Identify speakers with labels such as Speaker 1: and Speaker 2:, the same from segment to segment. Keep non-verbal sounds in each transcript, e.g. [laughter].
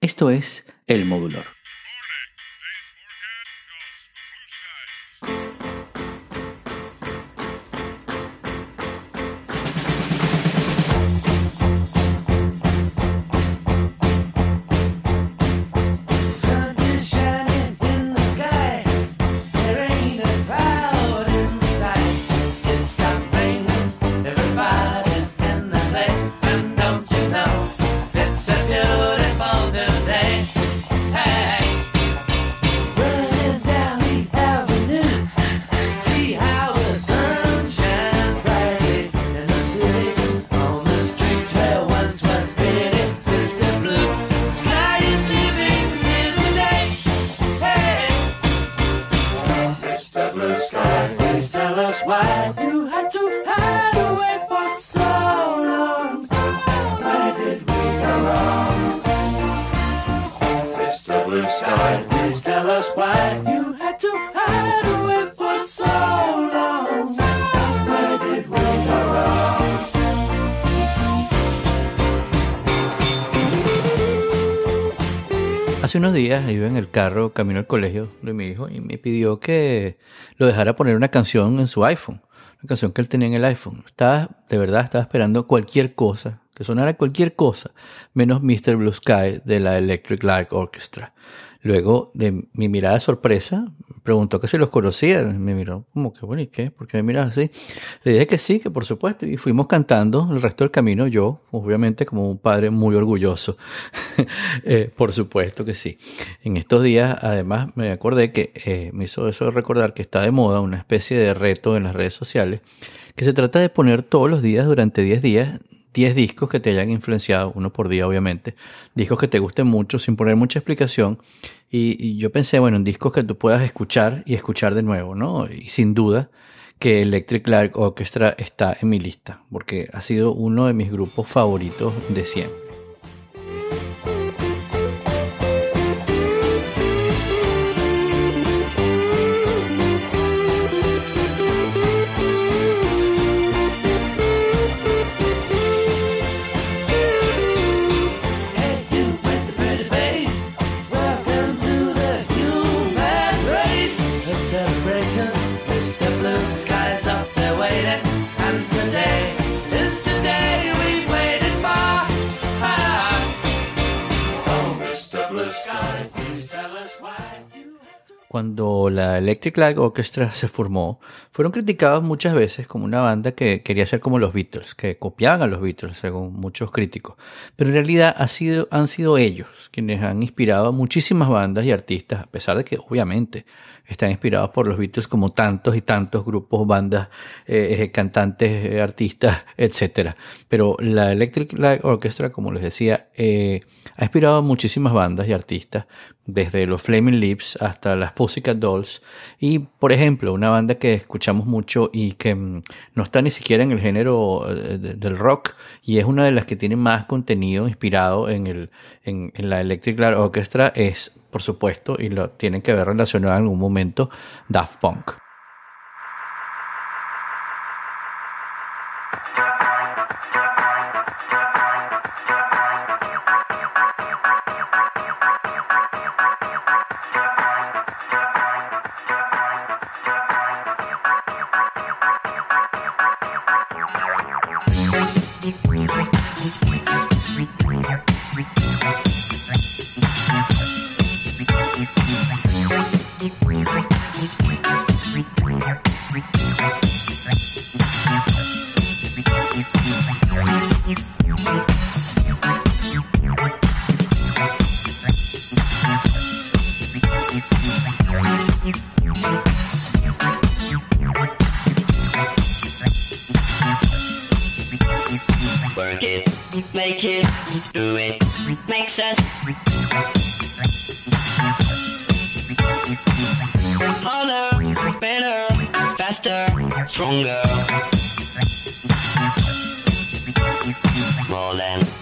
Speaker 1: Esto es El Modulor. Hace unos días iba en el carro camino al colegio de mi hijo y me pidió que lo dejara poner una canción en su iPhone, una canción que él tenía en el iPhone. Estaba, de verdad, estaba esperando cualquier cosa, que sonara cualquier cosa, menos Mr. Blue Sky de la Electric Light Orchestra. Luego de mi mirada sorpresa, preguntó que si los conocía. Me miró como que, bueno, ¿y qué? ¿Por qué me miras así? Le dije que sí, que por supuesto. Y fuimos cantando el resto del camino, yo, obviamente, como un padre muy orgulloso. [laughs] Eh, por supuesto que sí. En estos días, además, me acordé que eh, me hizo eso recordar que está de moda una especie de reto en las redes sociales, que se trata de poner todos los días durante 10 días 10 discos que te hayan influenciado, uno por día obviamente, discos que te gusten mucho sin poner mucha explicación. Y, yo pensé, bueno, en discos que tú puedas escuchar y escuchar de nuevo, ¿no? Y sin duda que Electric Light Orchestra está en mi lista, porque ha sido uno de mis grupos favoritos de siempre. Cuando la Electric Light Orchestra [laughs] se formó, fueron criticados muchas veces como una banda que quería ser como los Beatles, que copiaban a los Beatles, según muchos críticos. Pero en realidad han sido ellos quienes han inspirado a muchísimas bandas y artistas, a pesar de que obviamente están inspirados por los Beatles como tantos y tantos grupos, bandas, eh, eh, cantantes, eh, artistas, etcétera. Pero la Electric Light Orchestra, como les decía, ha inspirado a muchísimas bandas y artistas, desde los Flaming Lips hasta las Pussycat Dolls. Y, por ejemplo, una banda que escuchamos mucho y que mm, no está ni siquiera en el género de- del rock y es una de las que tiene más contenido inspirado en, el, en, en la Electric Light Orchestra es, por supuesto, y lo tienen que ver relacionado en algún momento, Daft Punk.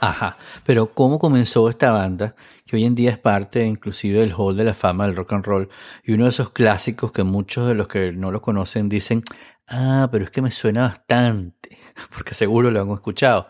Speaker 1: Ajá, pero ¿cómo comenzó esta banda? Que hoy en día es parte inclusive del Hall de la Fama del Rock and Roll y uno de esos clásicos que muchos de los que no lo conocen dicen, ah, pero es que me suena bastante, [laughs] porque seguro lo han escuchado.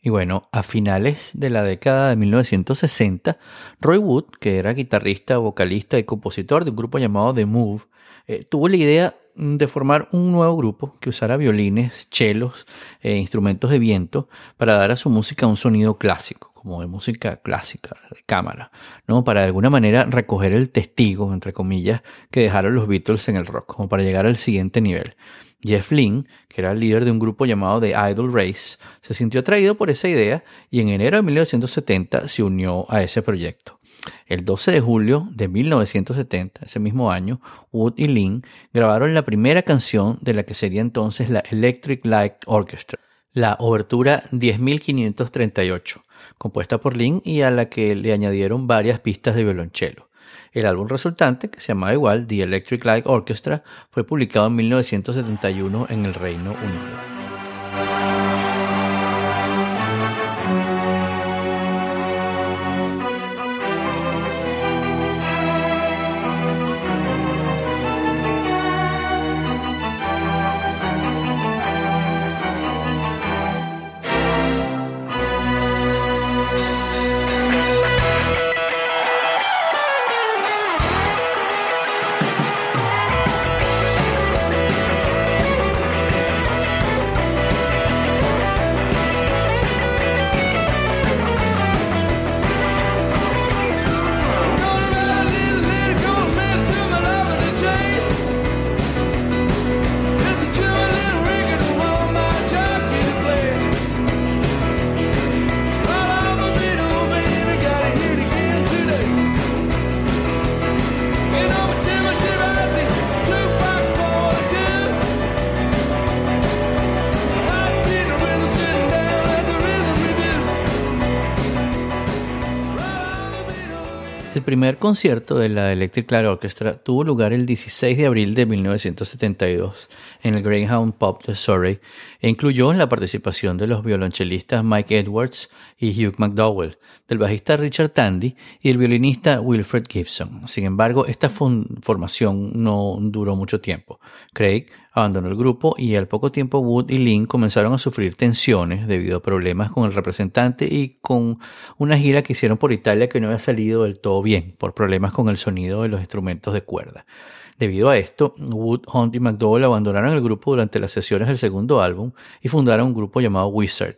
Speaker 1: Y bueno, a finales de la década de 1960, Roy Wood, que era guitarrista, vocalista y compositor de un grupo llamado The Move, eh, tuvo la idea de formar un nuevo grupo que usara violines, chelos e instrumentos de viento para dar a su música un sonido clásico, como de música clásica, de cámara, ¿no? Para de alguna manera recoger el testigo, entre comillas, que dejaron los Beatles en el rock, como para llegar al siguiente nivel. Jeff Lynne, que era el líder de un grupo llamado The Idol Race, se sintió atraído por esa idea y en enero de 1970 se unió a ese proyecto. El 12 de julio de 1970, ese mismo año, Wood y Lynn grabaron la primera canción de la que sería entonces la Electric Light Orchestra, la obertura 10538, compuesta por Lynn y a la que le añadieron varias pistas de violonchelo. El álbum resultante, que se llamaba igual The Electric Light Orchestra, fue publicado en 1971 en el Reino Unido. Primer concierto de la Electric Light Orchestra tuvo lugar el 16 de abril de 1972 en el Greyhound Pub de Surrey e incluyó la participación de los violonchelistas Mike Edwards y Hugh McDowell, del bajista Richard Tandy y el violinista Wilfred Gibson. Sin embargo, esta formación no duró mucho tiempo. Craig abandonó el grupo y al poco tiempo Wood y Lynn comenzaron a sufrir tensiones debido a problemas con el representante y con una gira que hicieron por Italia que no había salido del todo bien por problemas con el sonido de los instrumentos de cuerda. Debido a esto, Wood, Hunt y McDowell abandonaron el grupo durante las sesiones del segundo álbum y fundaron un grupo llamado Wizard.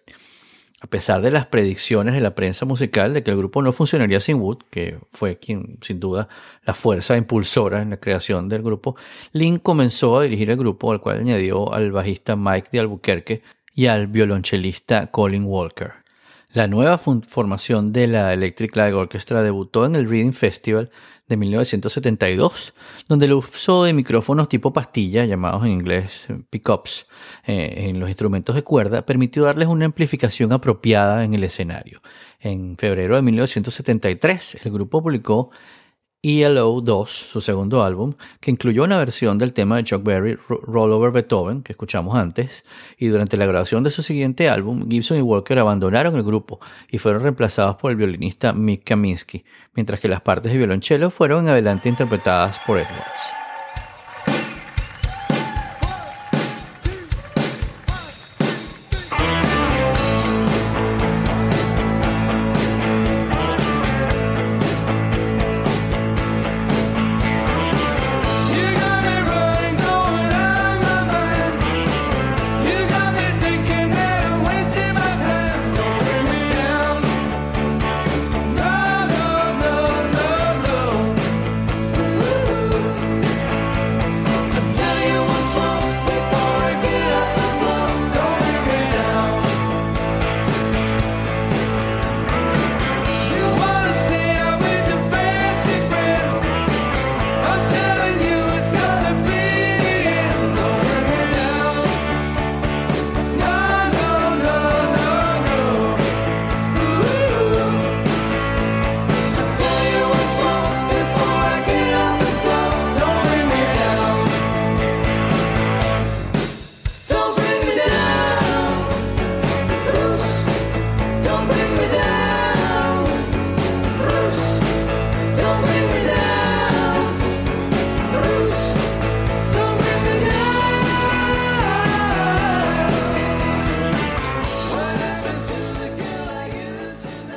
Speaker 1: A pesar de las predicciones de la prensa musical de que el grupo no funcionaría sin Wood, que fue quien sin duda la fuerza impulsora en la creación del grupo, Lynn comenzó a dirigir el grupo al cual añadió al bajista Mike de Albuquerque y al violonchelista Colin Walker. La nueva formación de la Electric Light Orchestra debutó en el Reading Festival de 1972, donde el uso de micrófonos tipo pastilla, llamados en inglés pickups, eh, en los instrumentos de cuerda, permitió darles una amplificación apropiada en el escenario. En febrero de 1973, el grupo publicó ELO 2, su segundo álbum, que incluyó una versión del tema de Chuck Berry, Roll Over Beethoven, que escuchamos antes, y durante la grabación de su siguiente álbum, Gibson y Walker abandonaron el grupo y fueron reemplazados por el violinista Mick Kaminsky, mientras que las partes de violonchelo fueron en adelante interpretadas por Edwards.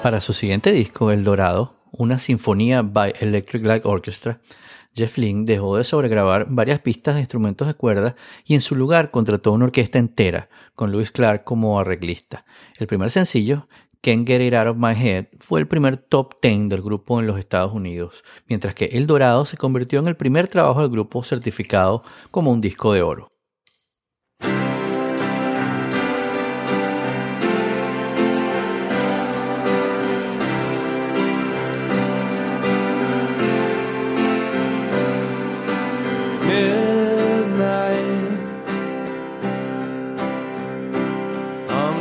Speaker 1: Para su siguiente disco, El Dorado, una sinfonía by Electric Light Orchestra, Jeff Lynne dejó de sobregrabar varias pistas de instrumentos de cuerda y en su lugar contrató una orquesta entera, con Louis Clark como arreglista. El primer sencillo, Can't Get It Out of My Head, fue el primer top 10 del grupo en los Estados Unidos, mientras que El Dorado se convirtió en el primer trabajo del grupo certificado como un disco de oro.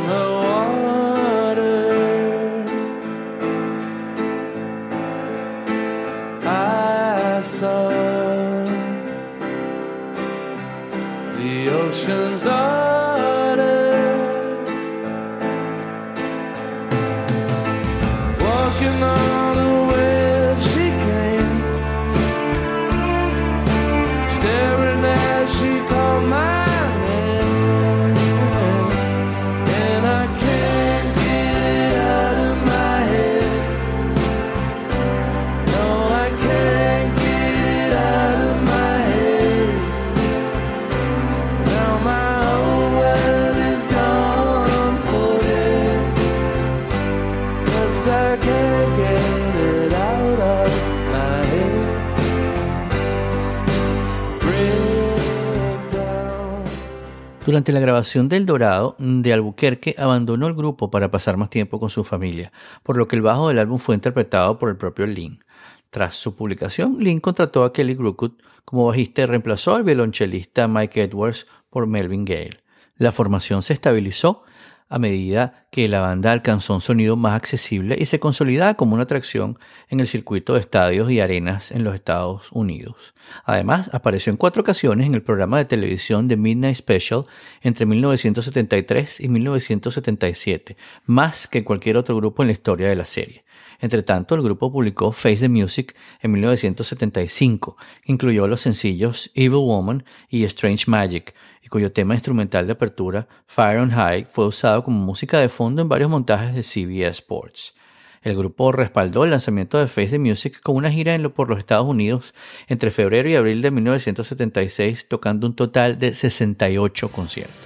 Speaker 2: The water. I saw the ocean's daughter
Speaker 1: Durante la grabación del Dorado, de Albuquerque abandonó el grupo para pasar más tiempo con su familia, por lo que el bajo del álbum fue interpretado por el propio Lynn. Tras su publicación, Lynn contrató a Kelly Crooked como bajista y reemplazó al violonchelista Mike Edwards por Melvin Gale. La formación se estabilizó a medida que la banda alcanzó un sonido más accesible y se consolidaba como una atracción en el circuito de estadios y arenas en los Estados Unidos. Además, apareció en cuatro ocasiones en el programa de televisión The Midnight Special entre 1973 y 1977, más que cualquier otro grupo en la historia de la serie. Entre tanto, el grupo publicó Face the Music en 1975, que incluyó los sencillos Evil Woman y Strange Magic, cuyo tema instrumental de apertura, Fire on High, fue usado como música de fondo en varios montajes de CBS Sports. El grupo respaldó el lanzamiento de Face the Music con una gira en lo- por los Estados Unidos entre febrero y abril de 1976, tocando un total de 68 conciertos.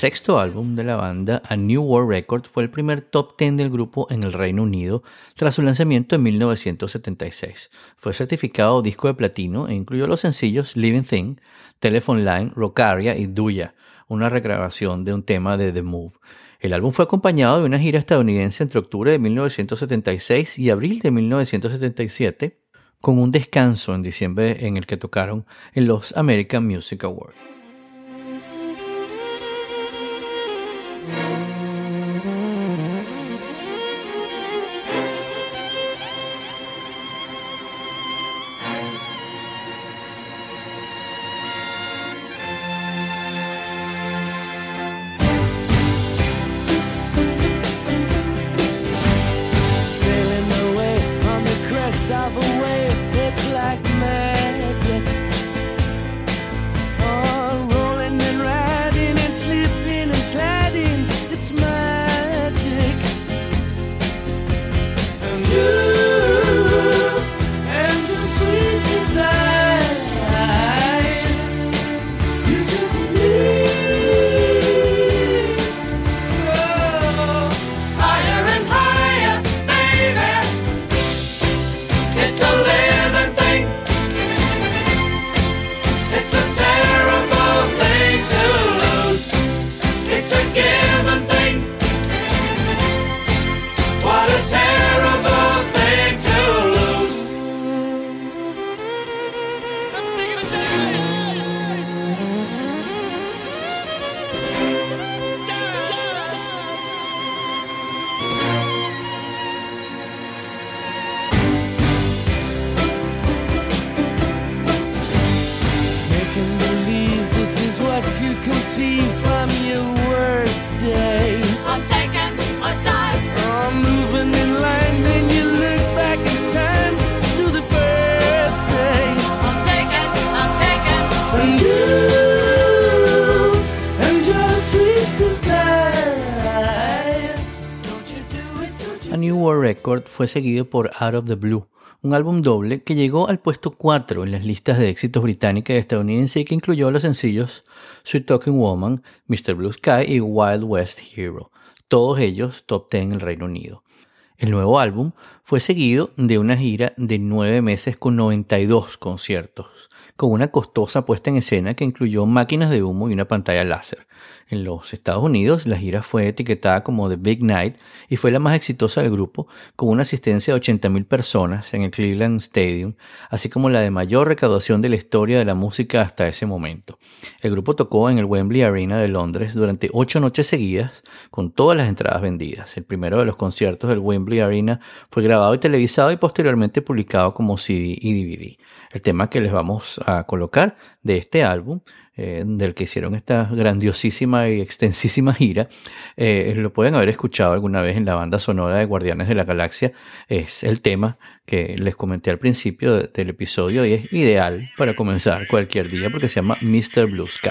Speaker 1: Sexto álbum de la banda, A New World Record, fue el primer top 10 del grupo en el Reino Unido tras su lanzamiento en 1976. Fue certificado disco de platino e incluyó los sencillos Living Thing, Telephone Line, Rockaria y Duya, una regrabación de un tema de The Move. El álbum fue acompañado de una gira estadounidense entre octubre de 1976 y abril de 1977, con un descanso en diciembre en el que tocaron en los American Music Awards. Fue seguido por Out of the Blue, un álbum doble que llegó al puesto 4 en las listas de éxitos británica y estadounidense y que incluyó los sencillos Sweet Talking Woman, Mr. Blue Sky y Wild West Hero, todos ellos top 10 en el Reino Unido. El nuevo álbum fue seguido de una gira de nueve meses con 92 conciertos, con una costosa puesta en escena que incluyó máquinas de humo y una pantalla láser. En los Estados Unidos, la gira fue etiquetada como The Big Night y fue la más exitosa del grupo, con una asistencia de 80.000 personas en el Cleveland Stadium, así como la de mayor recaudación de la historia de la música hasta ese momento. El grupo tocó en el Wembley Arena de Londres durante ocho noches seguidas, con todas las entradas vendidas. El primero de los conciertos del Wembley Arena fue grabado y televisado y posteriormente publicado como CD y DVD. El tema que les vamos a colocar de este álbum eh, del que hicieron esta grandiosísima y extensísima gira, eh, lo pueden haber escuchado alguna vez en la banda sonora de Guardianes de la Galaxia. Es el tema que les comenté al principio de- del episodio y es ideal para comenzar cualquier día porque se llama Mr. Blue Sky.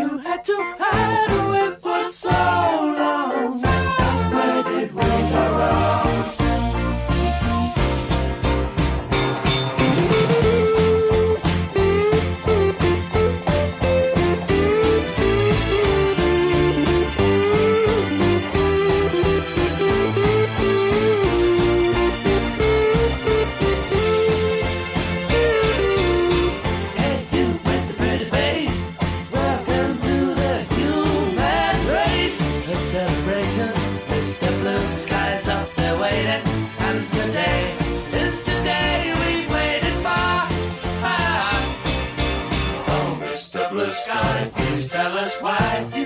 Speaker 2: That's why.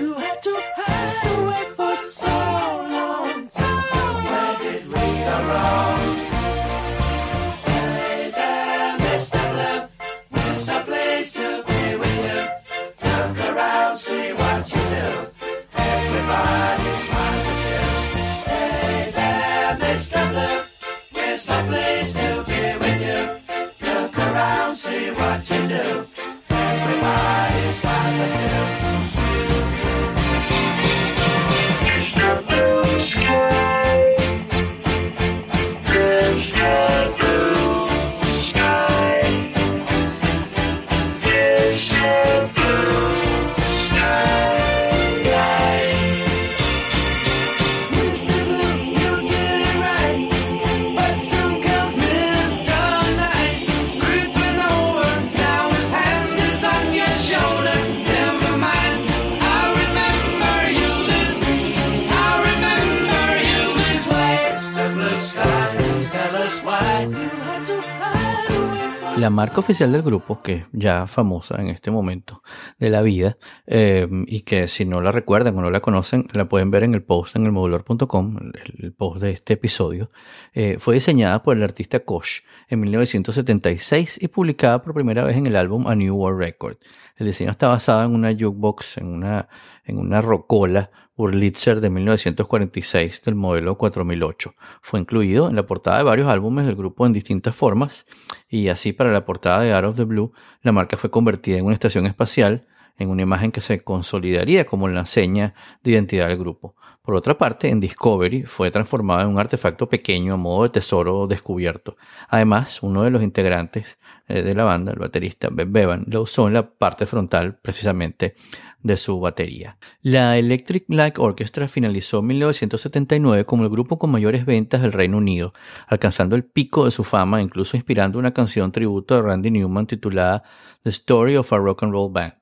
Speaker 1: La marca oficial del grupo, que ya famosa en este momento de la vida, eh, y que si no la recuerdan o no la conocen, la pueden ver en el post en el modular.com, el, el post de este episodio, eh, fue diseñada por el artista Koch en 1976 y publicada por primera vez en el álbum A New World Record. El diseño está basado en una jukebox, en una, en una rocola Wurlitzer de 1946 del modelo 4008. Fue incluido en la portada de varios álbumes del grupo en distintas formas y así para la portada de Out of the Blue la marca fue convertida en una estación espacial en una imagen que se consolidaría como la seña de identidad del grupo. Por otra parte, en Discovery fue transformada en un artefacto pequeño a modo de tesoro descubierto. Además, uno de los integrantes eh, de la banda, el baterista Beb Bevan, lo usó en la parte frontal precisamente de su batería. La Electric Light Orchestra finalizó en 1979 como el grupo con mayores ventas del Reino Unido, alcanzando el pico de su fama, incluso inspirando una canción tributo de Randy Newman titulada The Story of a Rock and Roll Band.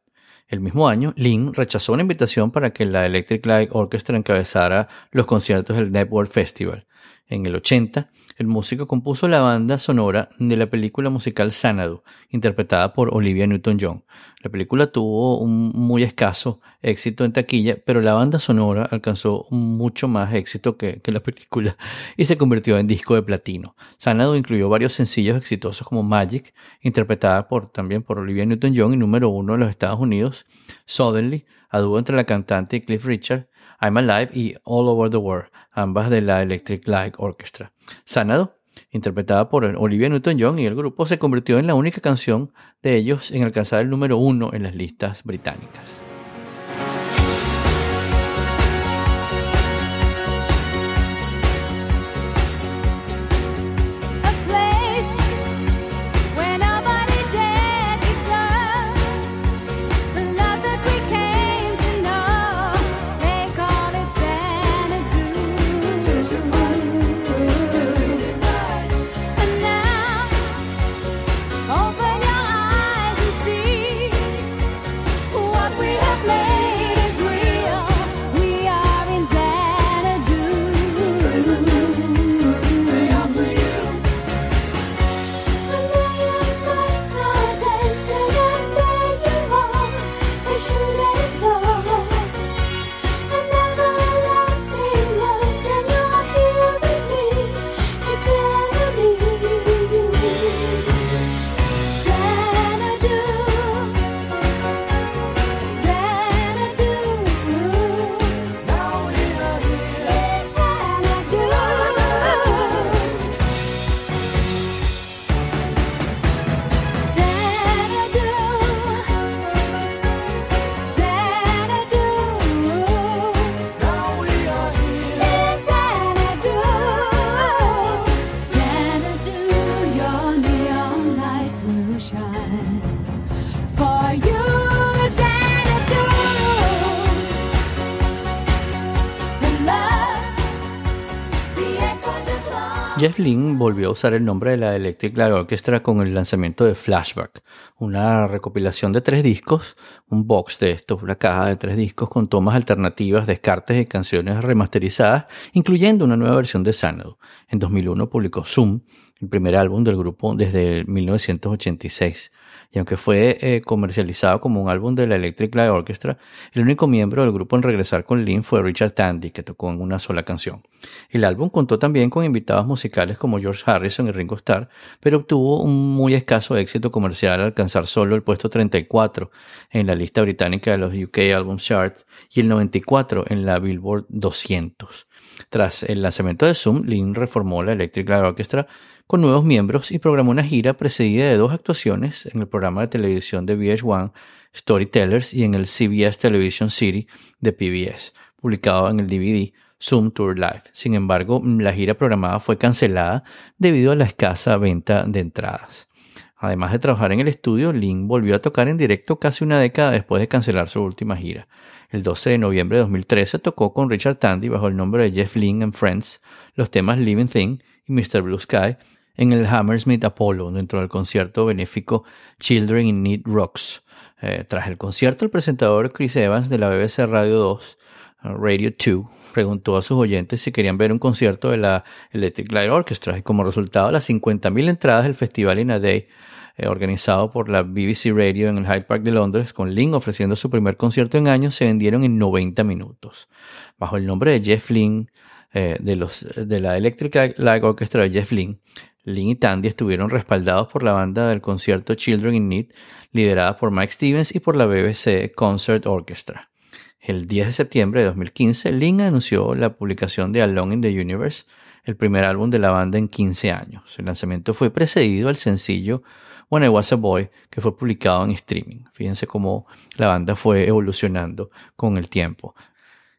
Speaker 1: El mismo año, Lynn rechazó una invitación para que la Electric Light Orchestra encabezara los conciertos del Network Festival. En el 80, el músico compuso la banda sonora de la película musical Xanadu, interpretada por Olivia Newton-John. La película tuvo un muy escaso éxito en taquilla, pero la banda sonora alcanzó mucho más éxito que, la película y se convirtió en disco de platino. Xanadu incluyó varios sencillos exitosos como Magic, interpretada por, también por Olivia Newton-John y número uno en los Estados Unidos, Suddenly, a dúo entre la cantante Cliff Richard, I'm Alive y All Over the World, ambas de la Electric Light Orchestra. Xanadu, interpretada por Olivia Newton-John y el grupo, se convirtió en la única canción de ellos en alcanzar el número uno en las listas británicas. Volvió a usar el nombre de la Electric Light Orchestra con el lanzamiento de Flashback, una recopilación de tres discos, un box de estos, una caja de tres discos con tomas alternativas, descartes y canciones remasterizadas, incluyendo una nueva versión de Xanadu. En 2001 publicó Zoom, el primer álbum del grupo desde 1986. Y aunque fue eh, comercializado como un álbum de la Electric Light Orchestra, el único miembro del grupo en regresar con Lynn fue Richard Tandy, que tocó en una sola canción. El álbum contó también con invitados musicales como George Harrison y Ringo Starr, pero obtuvo un muy escaso éxito comercial al alcanzar solo el puesto 34 en la lista británica de los UK Album Charts y el 94 en la Billboard 200. Tras el lanzamiento de Zoom, Lynn reformó la Electric Light Orchestra con nuevos miembros y programó una gira precedida de dos actuaciones en el programa de televisión de VH1 Storytellers y en el CBS Television City de PBS, publicado en el DVD Zoom Tour Live. Sin embargo, la gira programada fue cancelada debido a la escasa venta de entradas. Además de trabajar en el estudio, Lynn volvió a tocar en directo casi una década después de cancelar su última gira. El 12 de noviembre de 2013 tocó con Richard Tandy bajo el nombre de Jeff Lynne and Friends los temas Living Thing y Mr. Blue Sky en el Hammersmith Apollo dentro del concierto benéfico Children in Need Rocks. Eh, tras el concierto, el presentador Chris Evans de la BBC Radio 2 Radio 2 preguntó a sus oyentes si querían ver un concierto de la Electric Light Orchestra y como resultado las 50.000 entradas del festival In a Day eh, organizado por la BBC Radio en el Hyde Park de Londres, con Lynn ofreciendo su primer concierto en años, se vendieron en 90 minutos. Bajo el nombre de Jeff Lynn, eh, de, de la Electric Light Orchestra de Jeff Lynn, Lynn y Tandy estuvieron respaldados por la banda del concierto Children in Need, liderada por Mike Stevens y por la BBC Concert Orchestra. El 10 de septiembre de 2015, Lynn anunció la publicación de Alone in the Universe, el primer álbum de la banda en 15 años. El lanzamiento fue precedido al sencillo When I Was a Boy, que fue publicado en streaming. Fíjense cómo la banda fue evolucionando con el tiempo.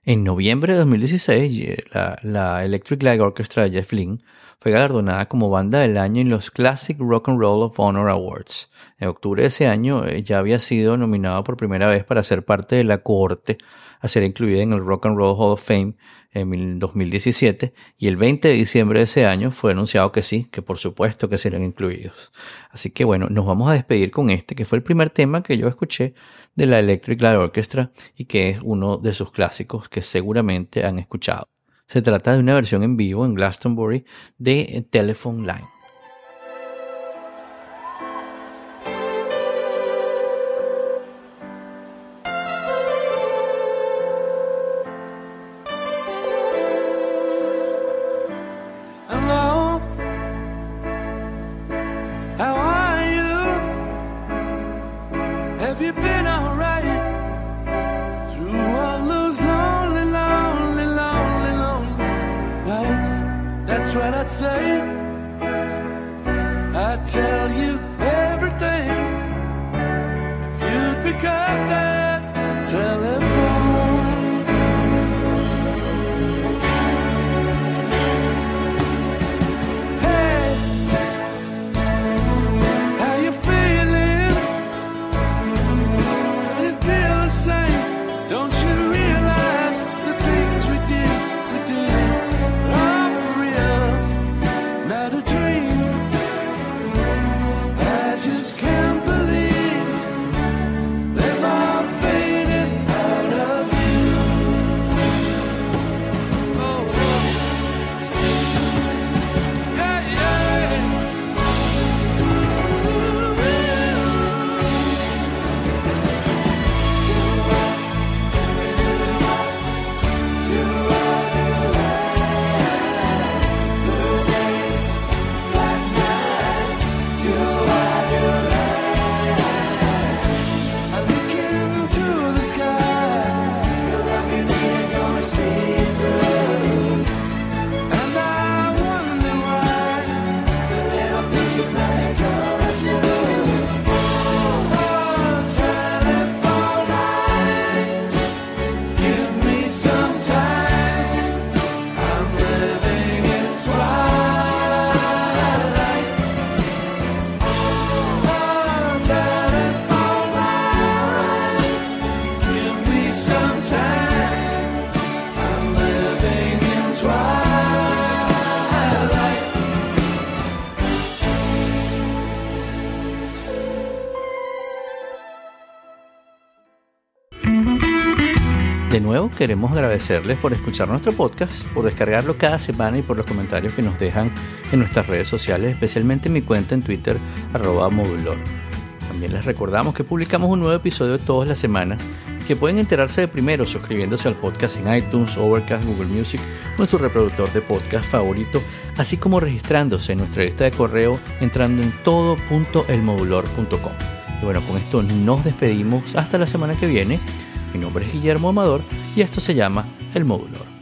Speaker 1: En noviembre de 2016, eh, la, la Electric Light Orchestra de Jeff Lynne fue galardonada como banda del año en los Classic Rock and Roll of Honor Awards. En octubre de ese año eh, ya había sido nominado por primera vez para ser parte de la cohorte a ser incluida en el Rock and Roll Hall of Fame en mil- 2017 y el 20 de diciembre de ese año fue anunciado que sí, que por supuesto que serán incluidos. Así que bueno, nos vamos a despedir con este, que fue el primer tema que yo escuché de la Electric Light Orchestra y que es uno de sus clásicos que seguramente han escuchado. Se trata de una versión en vivo en Glastonbury de Telephone Line.
Speaker 2: I love
Speaker 1: De nuevo, queremos agradecerles por escuchar nuestro podcast, por descargarlo cada semana y por los comentarios que nos dejan en nuestras redes sociales, especialmente en mi cuenta en Twitter, arroba modulor. También les recordamos que publicamos un nuevo episodio todas las semanas que pueden enterarse de primero suscribiéndose al podcast en iTunes, Overcast, Google Music o en su reproductor de podcast favorito, así como registrándose en nuestra lista de correo entrando en todo.elmodulor.com. Y bueno, con esto nos despedimos hasta la semana que viene. Mi nombre es Guillermo Amador y esto se llama El Módulo.